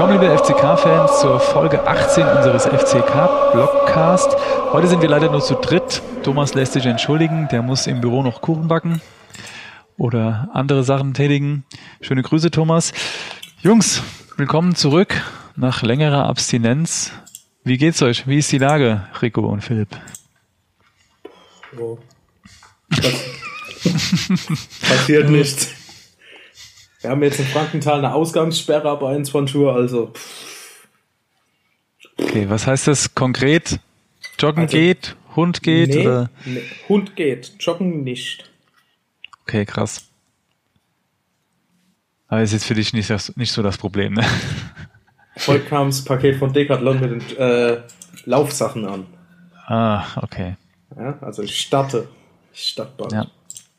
Willkommen, liebe FCK-Fans, zur Folge 18 unseres FCK-Blogcast. Heute sind wir leider nur zu dritt. Thomas lässt sich entschuldigen, der muss im Büro noch Kuchen backen oder andere Sachen tätigen. Schöne Grüße, Thomas. Jungs, willkommen zurück nach längerer Abstinenz. Wie geht's euch? Wie ist die Lage, Rico und Philipp? Oh. Passiert nichts. Wir haben jetzt in Frankenthal eine Ausgangssperre ab 21 Uhr, also. Okay, was heißt das konkret? Joggen also, geht, Hund geht nee, oder? Nee, Hund geht, Joggen nicht. Okay, krass. Aber ist jetzt für dich nicht, das, nicht so das Problem, ne? Heute kam das Paket von Decathlon mit den äh, Laufsachen an. Ah, okay. Ja, also ich starte. Ich starte bald. Ja.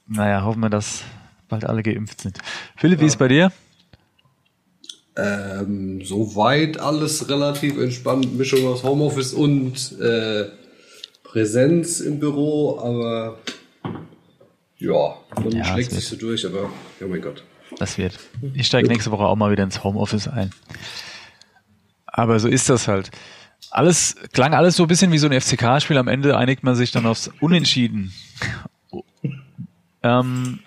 Naja, hoffen wir, dass bald alle geimpft sind. Philipp, ja. wie ist bei dir? Ähm, soweit alles relativ entspannt. Mischung aus Homeoffice und äh, Präsenz im Büro, aber ja, man ja, schlägt sich so durch, aber oh mein Gott. Das wird. Ich steige nächste Woche auch mal wieder ins Homeoffice ein. Aber so ist das halt. Alles klang alles so ein bisschen wie so ein FCK-Spiel. Am Ende einigt man sich dann aufs Unentschieden. ähm,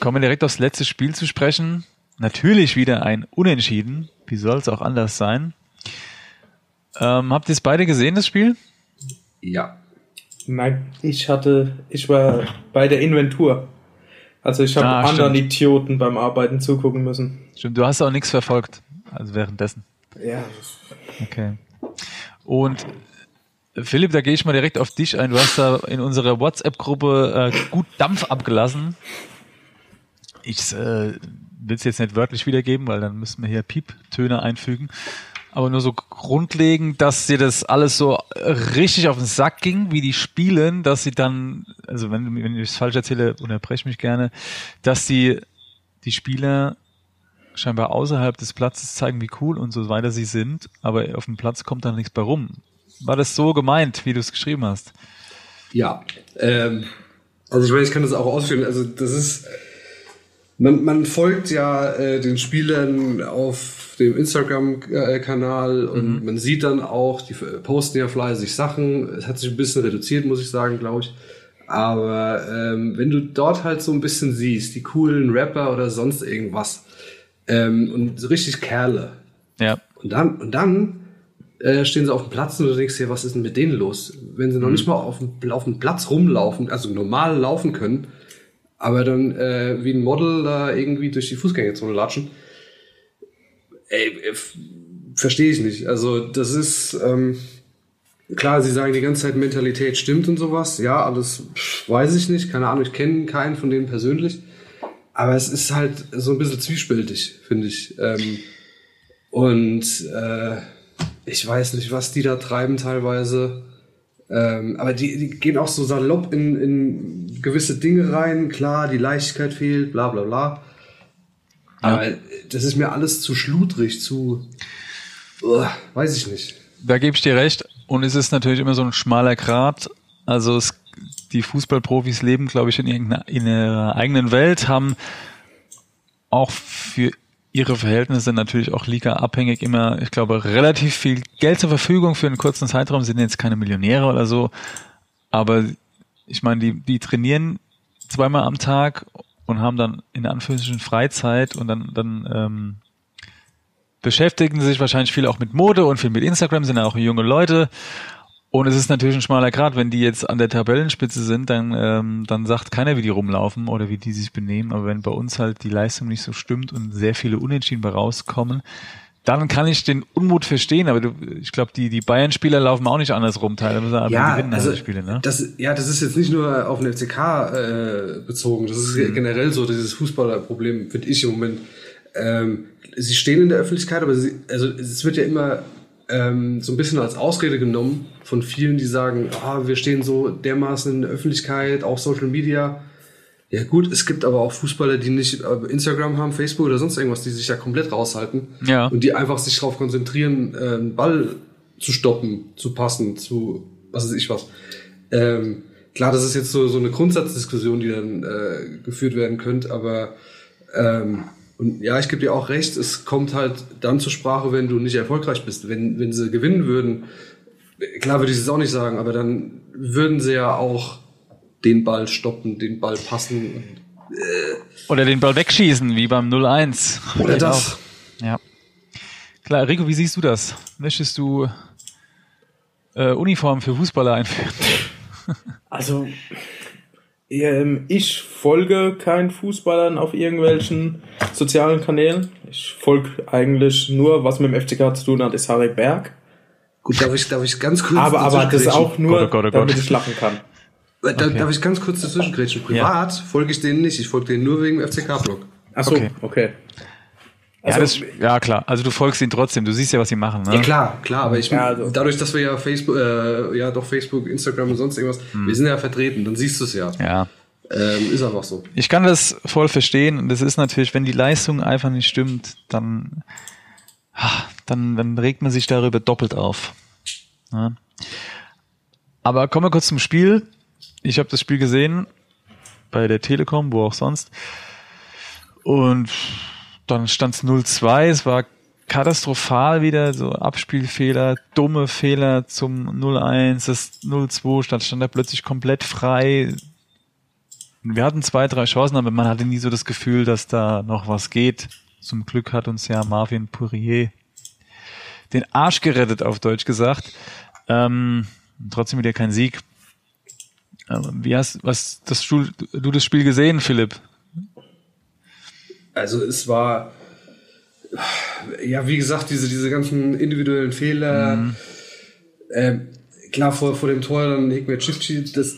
kommen wir direkt aufs letzte Spiel zu sprechen. Natürlich wieder ein Unentschieden. Wie soll es auch anders sein? Ähm, habt ihr es beide gesehen, das Spiel? Ja. Nein, ich hatte, ich war bei der Inventur. Also ich habe ah, anderen stimmt. Idioten beim Arbeiten zugucken müssen. Stimmt, du hast auch nichts verfolgt, also währenddessen. Ja. Okay. Und Philipp, da gehe ich mal direkt auf dich ein. Du hast da in unserer WhatsApp-Gruppe äh, gut Dampf abgelassen. Ich äh, will es jetzt nicht wörtlich wiedergeben, weil dann müssen wir hier Pieptöne einfügen aber nur so grundlegend, dass dir das alles so richtig auf den Sack ging, wie die spielen, dass sie dann, also wenn, wenn ich es falsch erzähle, unterbreche mich gerne, dass die, die Spieler scheinbar außerhalb des Platzes zeigen, wie cool und so weiter sie sind, aber auf dem Platz kommt dann nichts bei rum. War das so gemeint, wie du es geschrieben hast? Ja, ähm, also ich meine, ich kann das auch ausführen. Also das ist, man, man folgt ja äh, den Spielern auf dem Instagram-Kanal und mhm. man sieht dann auch, die posten ja fleißig Sachen. Es hat sich ein bisschen reduziert, muss ich sagen, glaube ich. Aber ähm, wenn du dort halt so ein bisschen siehst, die coolen Rapper oder sonst irgendwas ähm, und so richtig Kerle. Ja. Und dann, und dann äh, stehen sie auf dem Platz und du denkst dir, was ist denn mit denen los? Wenn sie noch mhm. nicht mal auf dem, auf dem Platz rumlaufen, also normal laufen können, aber dann äh, wie ein Model da irgendwie durch die Fußgängerzone latschen, ey, verstehe ich nicht. Also das ist ähm, klar, sie sagen die ganze Zeit Mentalität stimmt und sowas. Ja, alles weiß ich nicht, keine Ahnung, ich kenne keinen von denen persönlich. Aber es ist halt so ein bisschen zwiespältig, finde ich. Ähm, und äh, ich weiß nicht, was die da treiben teilweise. Ähm, aber die, die gehen auch so salopp in, in gewisse Dinge rein. Klar, die Leichtigkeit fehlt, bla bla bla. Aber das ist mir alles zu schludrig, zu, uh, weiß ich nicht. Da gebe ich dir recht. Und es ist natürlich immer so ein schmaler Grat. Also es, die Fußballprofis leben, glaube ich, in, in ihrer eigenen Welt, haben auch für ihre Verhältnisse natürlich auch Liga-abhängig immer, ich glaube, relativ viel Geld zur Verfügung für einen kurzen Zeitraum, sind jetzt keine Millionäre oder so. Aber ich meine, die, die trainieren zweimal am Tag und haben dann in Anführungsstrichen Freizeit und dann, dann ähm, beschäftigen sich wahrscheinlich viel auch mit Mode und viel mit Instagram, sind ja auch junge Leute. Und es ist natürlich ein schmaler Grad, wenn die jetzt an der Tabellenspitze sind, dann, ähm, dann sagt keiner, wie die rumlaufen oder wie die sich benehmen. Aber wenn bei uns halt die Leistung nicht so stimmt und sehr viele Unentschieden bei rauskommen, dann kann ich den Unmut verstehen, aber du, ich glaube, die, die Bayern-Spieler laufen auch nicht anders rum, teilweise ja, gewinnen also, Spiele, ne? Das, ja, das ist jetzt nicht nur auf den FCK äh, bezogen, das ist mhm. generell so dieses Fußballerproblem, finde ich im Moment. Ähm, sie stehen in der Öffentlichkeit, aber sie, also es wird ja immer ähm, so ein bisschen als Ausrede genommen von vielen, die sagen, ah, wir stehen so dermaßen in der Öffentlichkeit, auch Social Media ja gut, es gibt aber auch Fußballer, die nicht äh, Instagram haben, Facebook oder sonst irgendwas, die sich da komplett raushalten. Ja. Und die einfach sich darauf konzentrieren, einen Ball zu stoppen, zu passen, zu was weiß ich was. Ähm, klar, das ist jetzt so, so eine Grundsatzdiskussion, die dann äh, geführt werden könnte, aber ähm, Und ja, ich gebe dir auch recht, es kommt halt dann zur Sprache, wenn du nicht erfolgreich bist. Wenn, wenn sie gewinnen würden, klar würde ich es auch nicht sagen, aber dann würden sie ja auch den Ball stoppen, den Ball passen. Und, äh Oder den Ball wegschießen, wie beim 0-1. Oder das. Auch. Ja. Klar, Rico, wie siehst du das? Möchtest du äh, Uniform für Fußballer einführen? Also, ich folge keinen Fußballern auf irgendwelchen sozialen Kanälen. Ich folge eigentlich nur, was mit dem FCK zu tun hat, ist Harry Berg. Gut, darf ich, darf ich ganz kurz. Aber, aber das auch nur, Gott, oh Gott, oh Gott. damit ich lachen kann. Da, okay. Darf ich ganz kurz dazwischengrätschen? Privat ja. folge ich denen nicht. Ich folge denen nur wegen dem FCK-Blog. Achso, okay. okay. Also, ja, das, ja, klar. Also du folgst ihnen trotzdem. Du siehst ja, was sie machen. Ne? Ja, klar, klar. Aber ich, ja, also. dadurch, dass wir ja Facebook, äh, ja doch Facebook, Instagram und sonst irgendwas, hm. wir sind ja vertreten, dann siehst du es ja. Ja. Ähm, ist einfach so. Ich kann das voll verstehen. Und das ist natürlich, wenn die Leistung einfach nicht stimmt, dann, dann, dann regt man sich darüber doppelt auf. Ja. Aber kommen wir kurz zum Spiel. Ich habe das Spiel gesehen bei der Telekom, wo auch sonst. Und dann stand es 0-2, es war katastrophal wieder, so Abspielfehler, dumme Fehler zum 0-1, das 0-2 stand, stand er plötzlich komplett frei. Wir hatten zwei, drei Chancen, aber man hatte nie so das Gefühl, dass da noch was geht. Zum Glück hat uns ja Marvin Pourier den Arsch gerettet, auf Deutsch gesagt. Ähm, trotzdem wieder kein Sieg. Wie hast was das du das Spiel gesehen, Philipp? Also es war ja, wie gesagt, diese, diese ganzen individuellen Fehler. Mhm. Äh, klar, vor, vor dem Tor dann Hikmet Chifchi, das,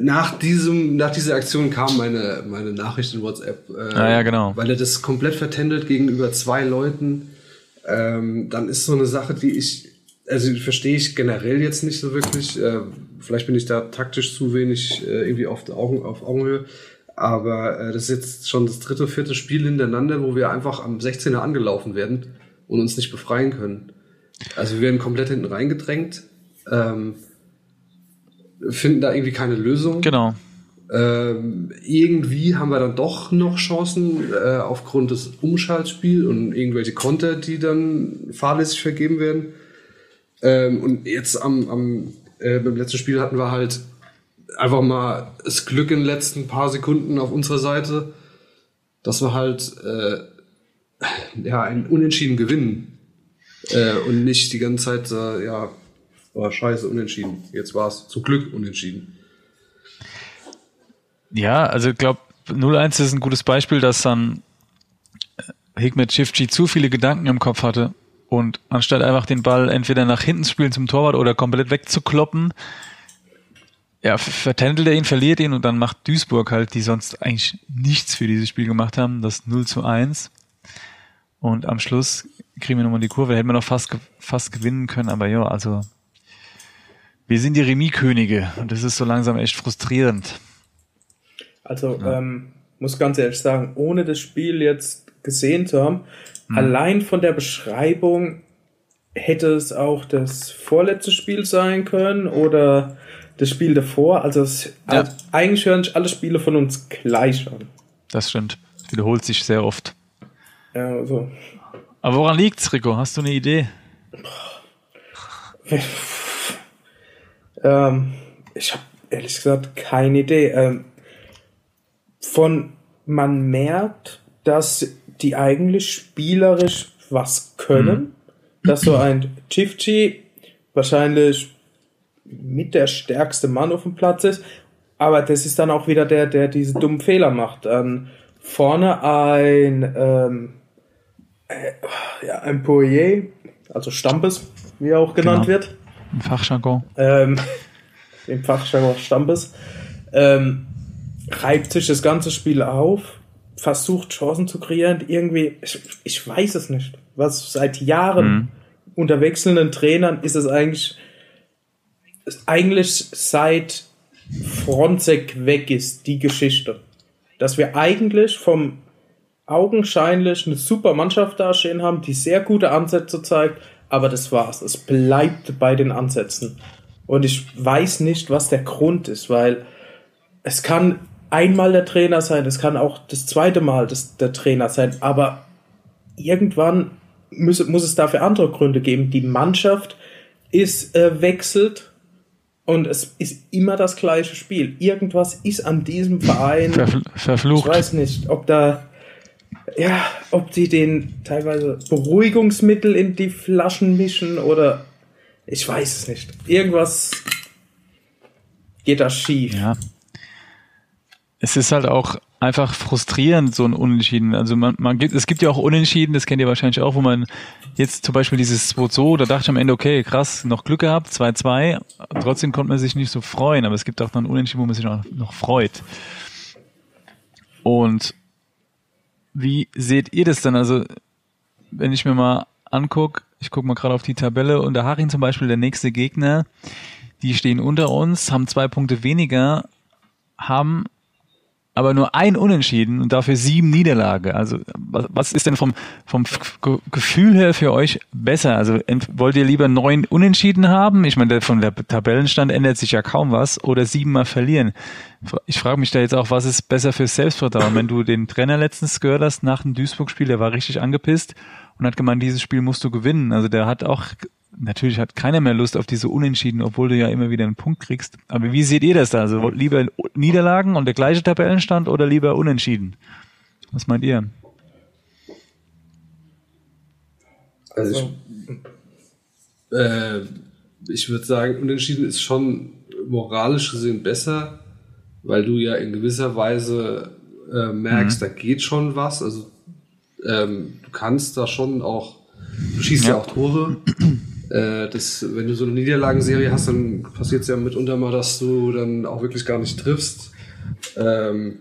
nach diesem, nach dieser Aktion kam meine, meine Nachricht in WhatsApp. Äh, ah, ja, genau. Weil er das komplett vertändelt gegenüber zwei Leuten. Ähm, dann ist so eine Sache, die ich, also verstehe ich generell jetzt nicht so wirklich. Äh, vielleicht bin ich da taktisch zu wenig äh, irgendwie auf, Augen, auf Augenhöhe. Aber äh, das ist jetzt schon das dritte, vierte Spiel hintereinander, wo wir einfach am 16er angelaufen werden und uns nicht befreien können. Also wir werden komplett hinten reingedrängt, ähm, finden da irgendwie keine Lösung. Genau. Ähm, irgendwie haben wir dann doch noch Chancen äh, aufgrund des Umschaltspiels und irgendwelche Konter, die dann fahrlässig vergeben werden. Ähm, und jetzt am, am äh, beim letzten Spiel hatten wir halt einfach mal das Glück in den letzten paar Sekunden auf unserer Seite, dass wir halt äh, ja ein Unentschieden gewinnen äh, und nicht die ganze Zeit äh, ja war scheiße unentschieden. Jetzt war es zum Glück unentschieden. Ja, also ich glaube 0-1 ist ein gutes Beispiel, dass dann äh, Hikmet Chifchi zu viele Gedanken im Kopf hatte und anstatt einfach den Ball entweder nach hinten zu spielen zum Torwart oder komplett wegzukloppen, ja, vertändelt er ihn, verliert ihn und dann macht Duisburg halt, die sonst eigentlich nichts für dieses Spiel gemacht haben, das 0 zu 1. Und am Schluss kriegen wir nochmal die Kurve, hätten wir noch fast, fast gewinnen können, aber ja, also wir sind die Remis-Könige und das ist so langsam echt frustrierend. Also, ja. ähm, muss ganz ehrlich sagen, ohne das Spiel jetzt gesehen zu haben, hm. allein von der Beschreibung hätte es auch das vorletzte Spiel sein können oder das Spiel davor. Also, es, ja. eigentlich hören sich alle Spiele von uns gleich an. Das stimmt. Wiederholt sich sehr oft. Ja, also. Aber woran liegt's, Rico? Hast du eine Idee? ähm, ich habe ehrlich gesagt keine Idee. Ähm, von man merkt, dass die eigentlich spielerisch was können. Mhm. Dass so ein Chifchi wahrscheinlich mit der stärkste Mann auf dem Platz ist. Aber das ist dann auch wieder der, der diese dummen Fehler macht. Ähm, vorne ein, ähm, äh, ja, ein Poirier, also Stampes, wie er auch genannt genau. wird. Im Fachjargon. Ähm, Im Fachjargon Stampes. Ähm, reibt sich das ganze Spiel auf, versucht Chancen zu kreieren. Irgendwie, ich, ich weiß es nicht. Was seit Jahren mhm. unter wechselnden Trainern ist es eigentlich eigentlich seit Fronzek weg ist, die Geschichte. Dass wir eigentlich vom augenscheinlich eine super Mannschaft dastehen haben, die sehr gute Ansätze zeigt, aber das war's. Es bleibt bei den Ansätzen. Und ich weiß nicht, was der Grund ist, weil es kann einmal der Trainer sein, es kann auch das zweite Mal das, der Trainer sein, aber irgendwann muss, muss es dafür andere Gründe geben. Die Mannschaft ist äh, wechselt und es ist immer das gleiche Spiel. Irgendwas ist an diesem Verein Verfl verflucht. Ich weiß nicht, ob da ja, ob die den teilweise Beruhigungsmittel in die Flaschen mischen oder ich weiß es nicht. Irgendwas geht da schief. Ja. Es ist halt auch einfach frustrierend, so ein Unentschieden. Also man, man gibt, es gibt ja auch Unentschieden, das kennt ihr wahrscheinlich auch, wo man jetzt zum Beispiel dieses 2-2, da dachte ich am Ende, okay, krass, noch Glück gehabt, 2-2, trotzdem konnte man sich nicht so freuen, aber es gibt auch dann Unentschieden, wo man sich noch, noch freut. Und wie seht ihr das dann? Also, wenn ich mir mal anguck, ich gucke mal gerade auf die Tabelle und der Haring zum Beispiel, der nächste Gegner, die stehen unter uns, haben zwei Punkte weniger, haben aber nur ein Unentschieden und dafür sieben Niederlage. Also was, was ist denn vom, vom Gefühl her für euch besser? Also wollt ihr lieber neun Unentschieden haben? Ich meine, von der Tabellenstand ändert sich ja kaum was oder siebenmal verlieren. Ich frage mich da jetzt auch, was ist besser für Selbstvertrauen? Wenn du den Trainer letztens gehört hast nach dem Duisburg-Spiel, der war richtig angepisst und hat gemeint, dieses Spiel musst du gewinnen. Also der hat auch natürlich hat keiner mehr Lust auf diese Unentschieden, obwohl du ja immer wieder einen Punkt kriegst. Aber wie seht ihr das da? Also lieber Niederlagen und der gleiche Tabellenstand oder lieber Unentschieden? Was meint ihr? Also ich, äh, ich würde sagen, Unentschieden ist schon moralisch gesehen besser, weil du ja in gewisser Weise äh, merkst, mhm. da geht schon was. Also ähm, du kannst da schon auch, du schießt ja, ja auch Tore. Äh, das, wenn du so eine Niederlagenserie hast, dann passiert es ja mitunter mal, dass du dann auch wirklich gar nicht triffst. Ähm,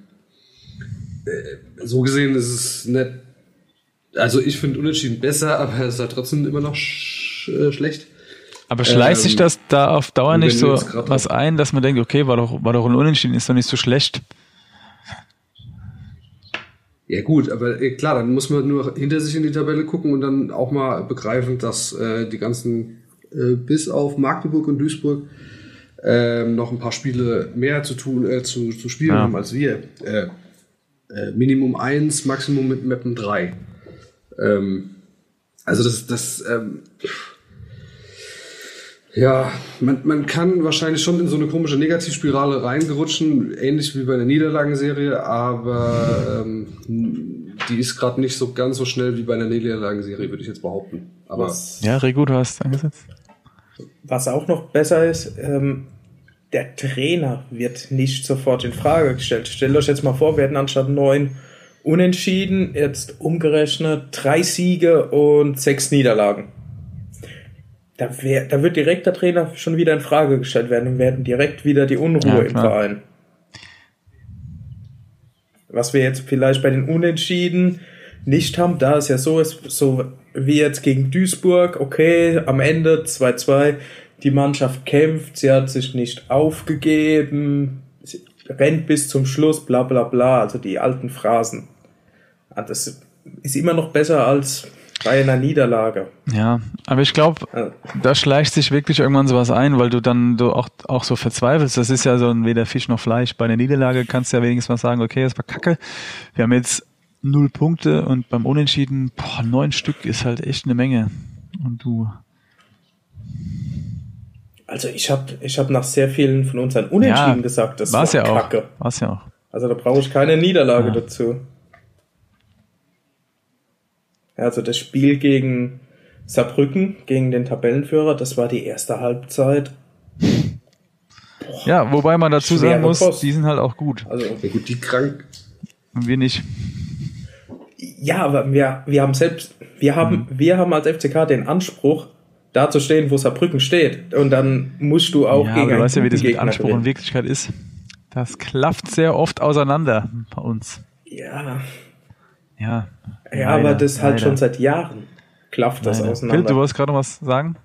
äh, so gesehen ist es nicht. Also ich finde Unentschieden besser, aber es ist halt trotzdem immer noch sch äh, schlecht. Aber schleicht ähm, sich das da auf Dauer nicht so was ein, dass man denkt, okay, war doch, war doch ein Unentschieden, ist doch nicht so schlecht? Ja gut, aber äh, klar, dann muss man nur hinter sich in die Tabelle gucken und dann auch mal begreifen, dass äh, die ganzen äh, bis auf Magdeburg und Duisburg äh, noch ein paar Spiele mehr zu tun, äh, zu, zu spielen ja. haben als wir. Äh, äh, Minimum eins, Maximum mit Mappen drei. Ähm, also das, das ähm, ja, man, man kann wahrscheinlich schon in so eine komische Negativspirale reingerutschen, ähnlich wie bei der Niederlagenserie, aber ähm, die ist gerade nicht so ganz so schnell wie bei einer Niederlagenserie, würde ich jetzt behaupten. Aber was, ja, Regu, du hast angesetzt. Was auch noch besser ist, ähm, der Trainer wird nicht sofort in Frage gestellt. Stellt euch jetzt mal vor, wir hätten anstatt neun Unentschieden jetzt umgerechnet drei Siege und sechs Niederlagen da, wär, da wird direkt der Trainer schon wieder in Frage gestellt werden und werden direkt wieder die Unruhe ja, im Verein. Was wir jetzt vielleicht bei den Unentschieden nicht haben, da ist ja so, ist so wie jetzt gegen Duisburg, okay, am Ende 2-2, die Mannschaft kämpft, sie hat sich nicht aufgegeben, sie rennt bis zum Schluss, bla bla bla, also die alten Phrasen. Ah, das ist immer noch besser als bei einer Niederlage. Ja, aber ich glaube, ja. da schleicht sich wirklich irgendwann sowas ein, weil du dann du auch, auch so verzweifelst. Das ist ja so ein weder Fisch noch Fleisch. Bei einer Niederlage kannst du ja wenigstens mal sagen, okay, das war kacke. Wir haben jetzt null Punkte und beim Unentschieden, boah, neun Stück ist halt echt eine Menge. Und du. Also ich habe ich hab nach sehr vielen von unseren Unentschieden ja, gesagt, das war ja kacke. Auch. War's ja auch. Also da brauche ich keine Niederlage ja. dazu. Also das Spiel gegen Saarbrücken, gegen den Tabellenführer, das war die erste Halbzeit. Boah, ja, wobei man dazu sagen muss, Post. die sind halt auch gut. Also ja, gut, die krank. Und wir nicht. Ja, aber wir, wir haben selbst, wir haben, mhm. wir haben als FCK den Anspruch, da zu stehen, wo Saarbrücken steht. Und dann musst du auch ja, gegen einen weißt ja, wie das mit Gegner Anspruch und Wirklichkeit ist. Das klafft sehr oft auseinander bei uns. Ja. Ja. Ja, leider, aber das halt schon seit Jahren klafft das leider. auseinander. Philipp, du wolltest gerade noch was sagen?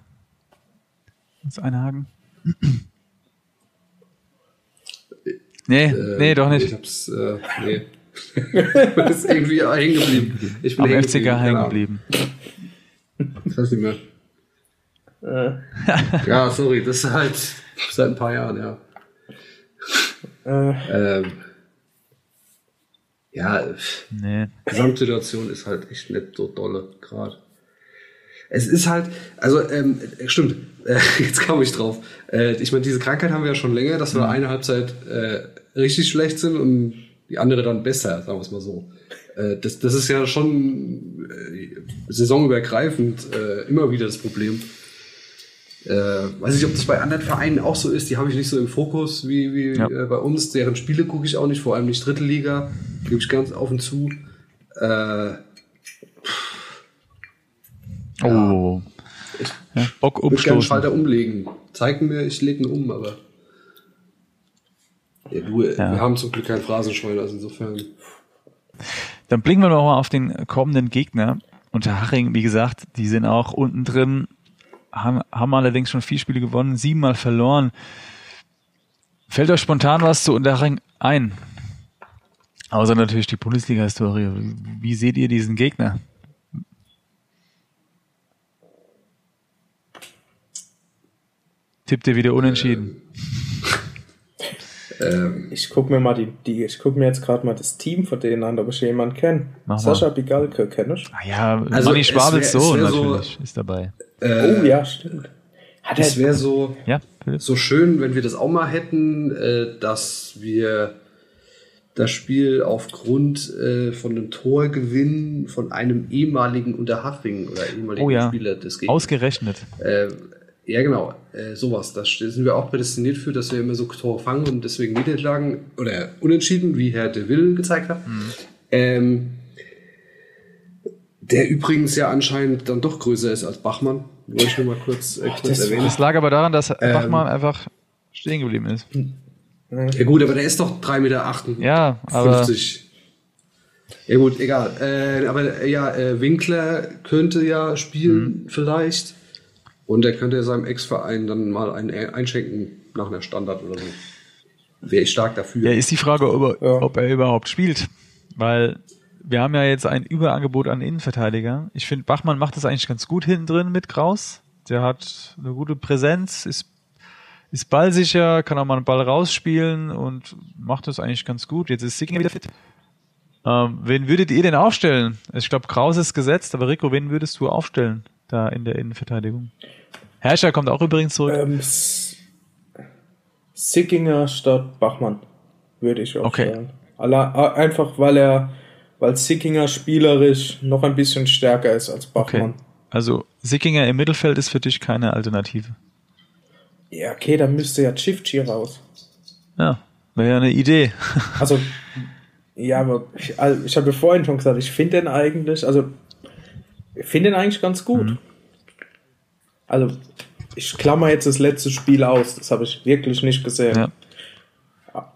Was einhaken? nee, äh, nee, doch nicht. Ich hab's, äh, nee. das ist irgendwie hängen geblieben. Ich bin Am hängen FCK hängen geblieben. Ich weiß nicht mehr. Äh. ja, sorry, das ist halt seit ein paar Jahren, ja. Äh. Ähm, Ja, nee. Gesamtsituation ist halt echt nicht so dolle gerade. Es ist halt, also ähm, stimmt, äh, jetzt kam ich drauf. Äh, ich meine, diese Krankheit haben wir ja schon länger, dass wir mhm. eine Halbzeit äh, richtig schlecht sind und die andere dann besser, sagen wir es mal so. Äh, das, das ist ja schon äh, saisonübergreifend äh, immer wieder das Problem. Äh, weiß nicht, ob das bei anderen Vereinen auch so ist. Die habe ich nicht so im Fokus wie, wie ja. äh, bei uns. Deren Spiele gucke ich auch nicht, vor allem nicht dritte Liga. Gebe ich ganz auf und zu. Äh, oh. Ich ja, Bock umstoßen. würde gerne Schalter umlegen. Zeigen mir, ich lege ihn um, aber. Ja, du, ja. wir haben zum Glück kein Phrasenschwein, also insofern. Dann blicken wir noch mal auf den kommenden Gegner. Und der Haching, wie gesagt, die sind auch unten drin, haben, haben allerdings schon vier Spiele gewonnen, siebenmal verloren. Fällt euch spontan was zu Unterhaching ein? Außer natürlich die Bundesliga-Historie. Wie seht ihr diesen Gegner? Tippt ihr wieder unentschieden? Ähm, ich gucke mir mal die, die ich gucke mir jetzt gerade mal das Team von denen an, ob ich jemanden kenne. Sascha Bigalke kenne ich. Ah ja, also Manni Schwabels Sohn natürlich so, ist dabei. Äh, oh ja, stimmt. Hat es wäre so, ja, so schön, wenn wir das auch mal hätten, äh, dass wir das Spiel aufgrund äh, von einem Torgewinn von einem ehemaligen Unterhaching oder ehemaligen oh ja. Spieler des Gegners. Ausgerechnet. Äh, ja, genau, äh, sowas. Da sind wir auch prädestiniert für, dass wir immer so Tore fangen und deswegen Niederlagen oder unentschieden, wie Herr de Will gezeigt hat. Mhm. Ähm, der übrigens ja anscheinend dann doch größer ist als Bachmann. Wollte ich nur mal kurz, äh, kurz das, erwähnen. Das lag aber daran, dass ähm, Bachmann einfach stehen geblieben ist. Ja gut, aber der ist doch 3,58 Meter. Ja, aber... Ja gut, egal. Äh, aber ja, äh, Winkler könnte ja spielen mhm. vielleicht. Und er könnte seinem Ex-Verein dann mal einen einschenken nach einer Standard oder so. Wäre ich stark dafür. Ja, ist die Frage, ob er, ja. ob er überhaupt spielt. Weil wir haben ja jetzt ein Überangebot an Innenverteidiger. Ich finde, Bachmann macht das eigentlich ganz gut hinten drin mit Kraus. Der hat eine gute Präsenz, ist, ist ballsicher, kann auch mal einen Ball rausspielen und macht das eigentlich ganz gut. Jetzt ist Sickinger wieder fit. Ähm, wen würdet ihr denn aufstellen? Ich glaube, Kraus ist gesetzt, aber Rico, wen würdest du aufstellen da in der Innenverteidigung? Herrscher kommt auch übrigens zurück. Ähm, Sickinger statt Bachmann würde ich aufstellen. Okay. Einfach weil er weil Sickinger spielerisch noch ein bisschen stärker ist als Bachmann. Okay. Also Sickinger im Mittelfeld ist für dich keine Alternative. Ja, okay, dann müsste ja Chifchi raus. Ja, wäre ja eine Idee. also, ja, aber ich, also ich habe ja vorhin schon gesagt, ich finde den eigentlich, also ich finde den eigentlich ganz gut. Mhm. Also, ich klammer jetzt das letzte Spiel aus, das habe ich wirklich nicht gesehen. Ja.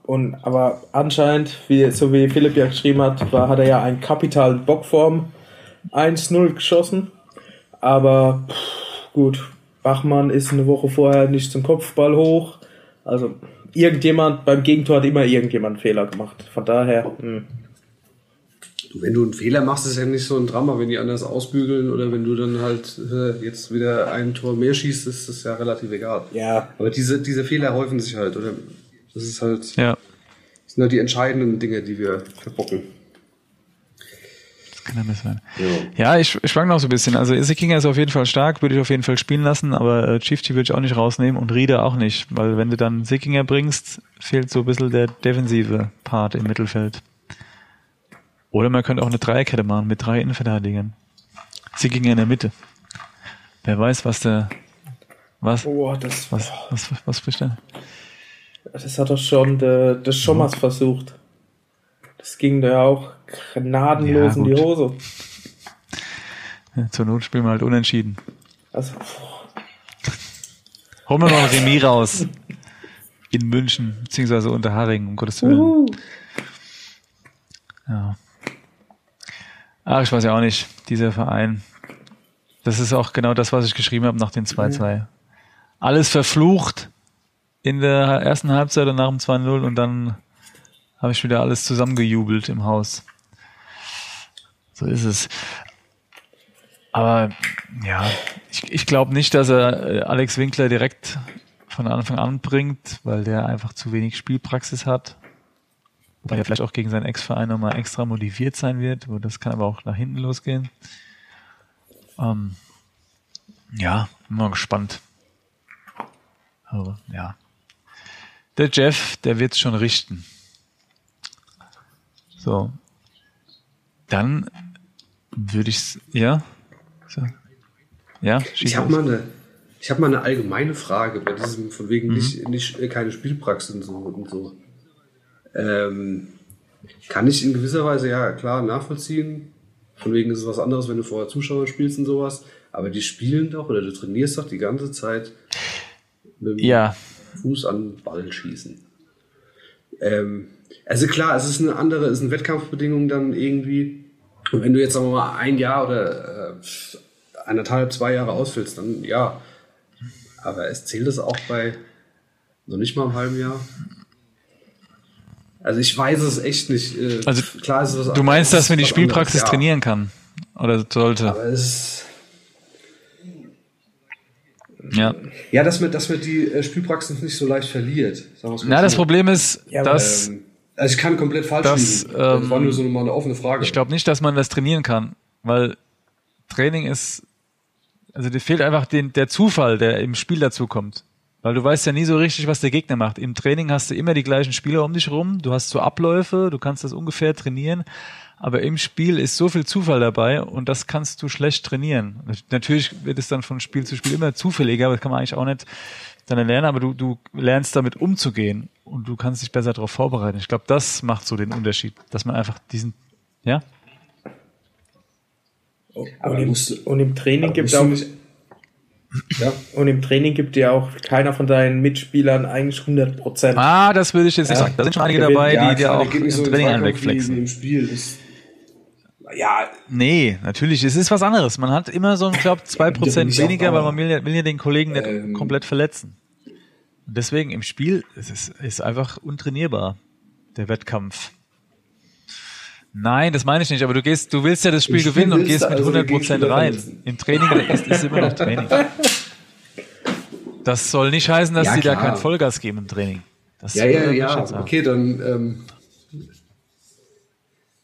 Und, aber anscheinend, wie, so wie Philipp ja geschrieben hat, war, hat er ja einen kapitalen Bockform 1-0 geschossen. Aber pff, gut, Bachmann ist eine Woche vorher nicht zum Kopfball hoch. Also irgendjemand, beim Gegentor hat immer irgendjemand einen Fehler gemacht. Von daher. Mh. Hm. Du, wenn du einen Fehler machst, ist ja nicht so ein Drama, wenn die anders ausbügeln oder wenn du dann halt äh, jetzt wieder ein Tor mehr schießt, ist das ja relativ egal. Ja. Aber diese, diese Fehler häufen sich halt, oder? Das ist halt, ja. das sind halt die entscheidenden Dinge, die wir verbocken. Besser sein. Ja, ja ich, ich schwank noch so ein bisschen. Also Issekinger ist auf jeden Fall stark, würde ich auf jeden Fall spielen lassen, aber äh, Chifti würde ich auch nicht rausnehmen und Rieder auch nicht, weil wenn du dann Sickinger bringst, fehlt so ein bisschen der defensive Part im Mittelfeld. Oder man könnte auch eine Dreierkette machen mit drei Innenverteidigern. Sickinger in der Mitte. Wer weiß, was der was? Oh, das, was, was, was, was spricht der? Das hat doch schon der, der Schommers versucht. Das ging da auch gnadenlos ja, in die Hose. Ja, zur Not spielen wir halt unentschieden. Also, Holen wir mal ein Remis raus. In München, beziehungsweise unter Haring, um Gottes Willen. Uh. Ja. Ach, ich weiß ja auch nicht, dieser Verein. Das ist auch genau das, was ich geschrieben habe nach den 2-2. Alles verflucht in der ersten Halbzeit und nach dem 2-0 und dann habe ich wieder alles zusammengejubelt im Haus. So ist es. Aber ja, ich, ich glaube nicht, dass er äh, Alex Winkler direkt von Anfang an bringt, weil der einfach zu wenig Spielpraxis hat. Wobei er vielleicht auch gegen seinen Ex-Verein nochmal extra motiviert sein wird. Das kann aber auch nach hinten losgehen. Ähm, ja, bin mal gespannt. Aber ja. Der Jeff, der wird's schon richten. So. Dann würde ich ja. So. Ja, Ich habe mal eine, ich habe mal eine allgemeine Frage bei diesem von wegen nicht, nicht äh, keine Spielpraxis und so und so. Ähm, kann ich in gewisser Weise ja klar nachvollziehen. Von wegen ist es was anderes, wenn du vorher Zuschauer spielst und sowas. Aber die spielen doch oder du trainierst doch die ganze Zeit mit dem Ja, Fuß an den Ball schießen. Ähm, also klar, es ist eine andere, es sind Wettkampfbedingungen dann irgendwie. Und wenn du jetzt sagen wir mal ein Jahr oder äh, eineinhalb, zwei Jahre ausfällst, dann ja. Aber es zählt es auch bei noch nicht mal einem halben Jahr. Also ich weiß es echt nicht. Äh, Also, klar ist es was du meinst, anderes, dass man die Spielpraxis anderes, ja. trainieren kann? Oder sollte? Aber es Ja. ja, dass man, dass man die äh, Spielpraxis nicht so leicht verliert. Sagen Na, das so. Problem ist, Ja, dass Ähm, also ich kann komplett falsch Das, liegen. Das ähm, war nur so mal eine offene Frage. ich glaube nicht, dass man das trainieren kann, weil Training ist, also dir fehlt einfach den, der Zufall, der im Spiel dazu kommt. Weil du weißt ja nie so richtig, was der Gegner macht. Im Training hast du immer die gleichen Spieler um dich rum, du hast so Abläufe, du kannst das ungefähr trainieren, aber im Spiel ist so viel Zufall dabei und das kannst du schlecht trainieren. Natürlich wird es dann von Spiel zu Spiel immer zufälliger, aber das kann man eigentlich auch nicht dann lernen, aber du, du lernst damit umzugehen und du kannst dich besser darauf vorbereiten. Ich glaube, das macht so den Unterschied, dass man einfach diesen, ja? Aber und, im, musst du- und im Training gibt musst auch ja, und im Training gibt dir auch keiner von deinen Mitspielern eigentlich 100 Prozent. Ah, das würde ich jetzt nicht sagen. Da sind schon einige dabei, ja, die dir auch im so Training in einen Zweikampf wie wegflexen. Im Spiel ist, ja, Nee, natürlich, es ist was anderes. Man hat immer so, ich glaube, zwei Prozent nicht auf weniger, weil man will ja, will ja den Kollegen nicht Ähm. komplett verletzen. Und deswegen im Spiel es ist ist einfach untrainierbar, der Wettkampf. Nein, das meine ich nicht, aber du gehst, du willst ja das Spiel Spiel gewinnen und gehst mit also den 100 Prozent Gegenspieler rein. Im Training ist, ist immer noch Training. Das soll nicht heißen, dass Ja, die da kein Vollgas geben im Training. Das ja, ja, ja, okay, dann, ähm,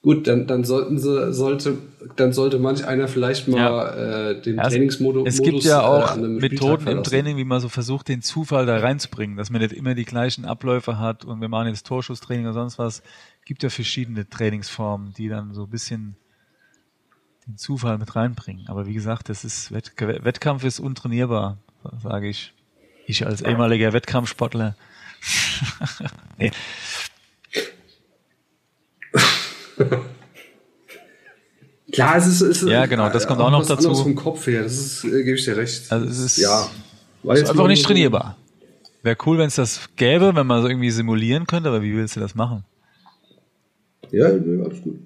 gut, dann, dann sollten sie, sollte, dann sollte manch einer vielleicht mal äh, den Ja, Trainingsmodus Es gibt ja äh, auch Spieltag Methoden im. Training, wie man so versucht, den Zufall da reinzubringen, dass man nicht immer die gleichen Abläufe hat und wir machen jetzt Torschusstraining oder sonst was. Gibt ja verschiedene Trainingsformen, die dann so ein bisschen den Zufall mit reinbringen. Aber wie gesagt, das ist Wett Wettkampf ist untrainierbar, sage ich. Ich als ehemaliger Wettkampfsportler. nee. Klar, es ist, es ist Ja, genau, das kommt auch noch dazu. vom Kopf her, das ist, äh, gebe ich dir recht. Also es ist, ja, war ist einfach nicht trainierbar. Wäre cool, wenn es das gäbe, wenn man so irgendwie simulieren könnte, aber wie willst du das machen? Ja, alles gut.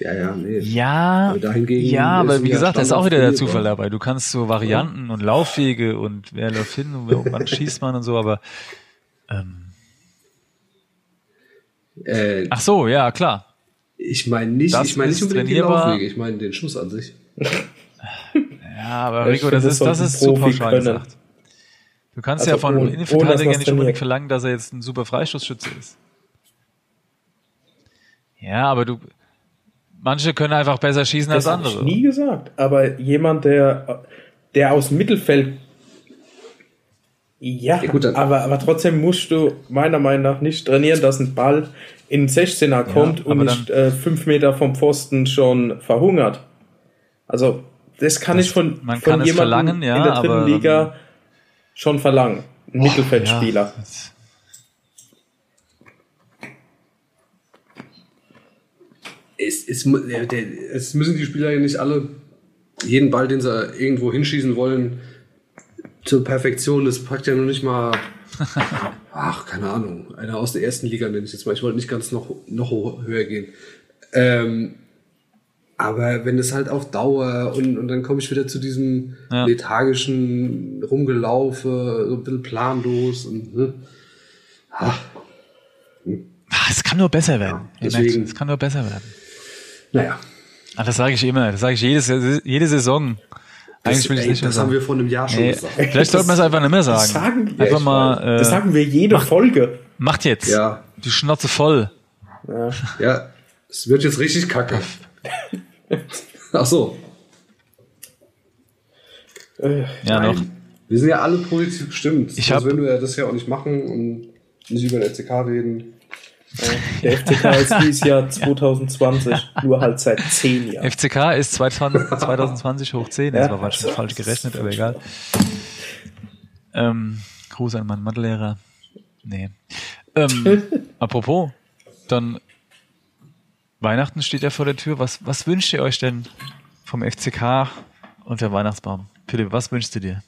Ja, ja, nee. Ja, Aber dahingegen ja, aber wie gesagt, da ist auch wieder der. Zufall dabei. Du kannst so Varianten und Laufwege und wer läuft hin und wann schießt man und so, aber ähm, Äh, ach so, ja, klar. ich meine nicht, Das ich meine nicht unbedingt die. Laufwege, ich meine den Schuss an sich. Ja, aber Rico, das das ist, das ist zu pauschal können. gesagt. Du kannst Also ja von einem Innenverteidiger nicht unbedingt verlangen, dass er jetzt ein super Freistoßschütze ist. Ja, aber du, manche können einfach besser schießen Das als habe ich andere. nie gesagt. Aber jemand, der, der aus dem Mittelfeld. Ja, Ja, gut, aber, aber trotzdem musst du meiner Meinung nach nicht trainieren, dass ein Ball in den 16er kommt und aber nicht äh, fünf Meter vom Pfosten schon verhungert. Also, das kann ich von, man von kann es jemandem verlangen, ja, in der dritten aber- Liga schon verlangen. Ein Mittelfeldspieler. Ja, Es, es, es müssen die Spieler ja nicht alle jeden Ball, den sie irgendwo hinschießen wollen, zur Perfektion. Das packt ja noch nicht mal, ach, keine Ahnung, einer aus der ersten Liga nenne ich jetzt mal. Ich wollte nicht ganz noch, noch höher gehen. Ähm, aber wenn es halt auf Dauer und, und dann komme ich wieder zu diesem Ja. lethargischen Rumgelaufe, so ein bisschen planlos und ne? ah, Ah, Es kann nur besser werden. Ihr Deswegen- merkt, Es kann nur besser werden. naja. Ah, das sage ich immer. Das sage ich jedes, jede Saison. Eigentlich will ich ey, nicht mehr das haben wir vor einem Jahr schon Nee, gesagt. vielleicht sollten wir es einfach nicht mehr sagen. Das sagen wir. einfach mal, weiß. das äh, sagen wir jede Folge. macht jetzt. Ja. Die Schnauze voll. Ja. Ja, es wird jetzt richtig kacke. Ach so. Äh, Ja, noch. Wir sind ja alle positiv gestimmt. Ich hab- würden wir das ja auch nicht machen und nicht über den FCK reden. der FCK ist dieses Jahr 2020, nur halt seit zehn Jahren. FCK ist 2020, 2020 hoch 10. Das Ja. war wahrscheinlich falsch gerechnet, aber egal. Ähm, Gruß an meinen Mathelehrer. Nee. Ähm, apropos, dann Weihnachten steht ja vor der Tür. Was, was wünscht ihr euch denn vom FCK und der Weihnachtsbaum? Philipp, was wünschst du dir?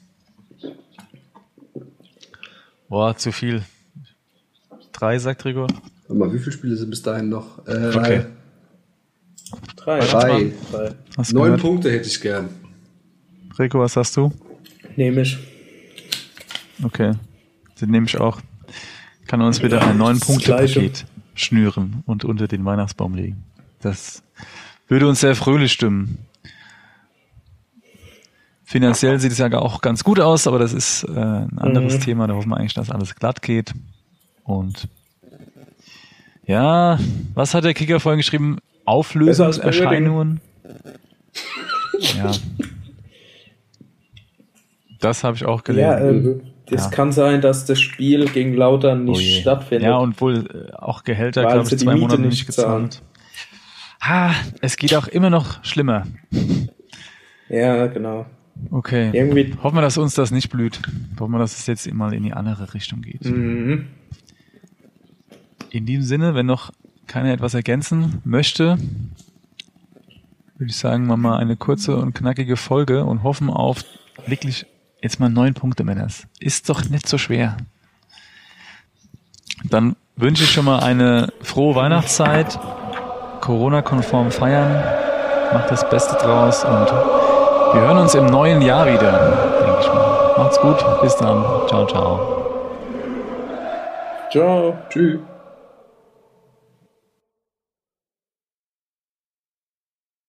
Boah, zu viel. Drei, sagt Rigor. Warte mal, wie viele Spiele sind bis dahin noch? Äh, Okay. Drei. Drei. Drei. Neun gehört? Punkte hätte ich gern. Rico, was hast du? Nehme ich. Okay. Den nehme ich auch. Kann uns wieder ein neun Punkte Paket schnüren und unter den Weihnachtsbaum legen. Das würde uns sehr fröhlich stimmen. Finanziell sieht es ja auch ganz gut aus, aber das ist äh, ein anderes Mhm. Thema. Da hoffen wir eigentlich, dass alles glatt geht. Und ja, was hat der Kicker vorhin geschrieben? Auflösungserscheinungen. Ja. Das habe ich auch gelesen. Ja, ähm, das Ja. kann sein, dass das Spiel gegen Lautern Oh nicht je. stattfindet. Ja, und wohl äh, auch Gehälter, glaube sie ich, zwei Monate nicht gezahlt. Ha, es geht auch immer noch schlimmer. ja, genau. Okay. Irgendwie. Hoffen wir, dass uns das nicht blüht. Hoffen wir, dass es jetzt mal in die andere Richtung geht. Mhm. In diesem Sinne, wenn noch keiner etwas ergänzen möchte, würde ich sagen, machen wir eine kurze und knackige Folge und hoffen auf wirklich jetzt mal neun Punkte, Männers. Ist doch nicht so schwer. Dann wünsche ich schon mal eine frohe Weihnachtszeit, Corona-konform feiern, macht das Beste draus und wir hören uns im neuen Jahr wieder, denke ich mal. Macht's gut, bis dann. Ciao, ciao. Ciao. Tschüss.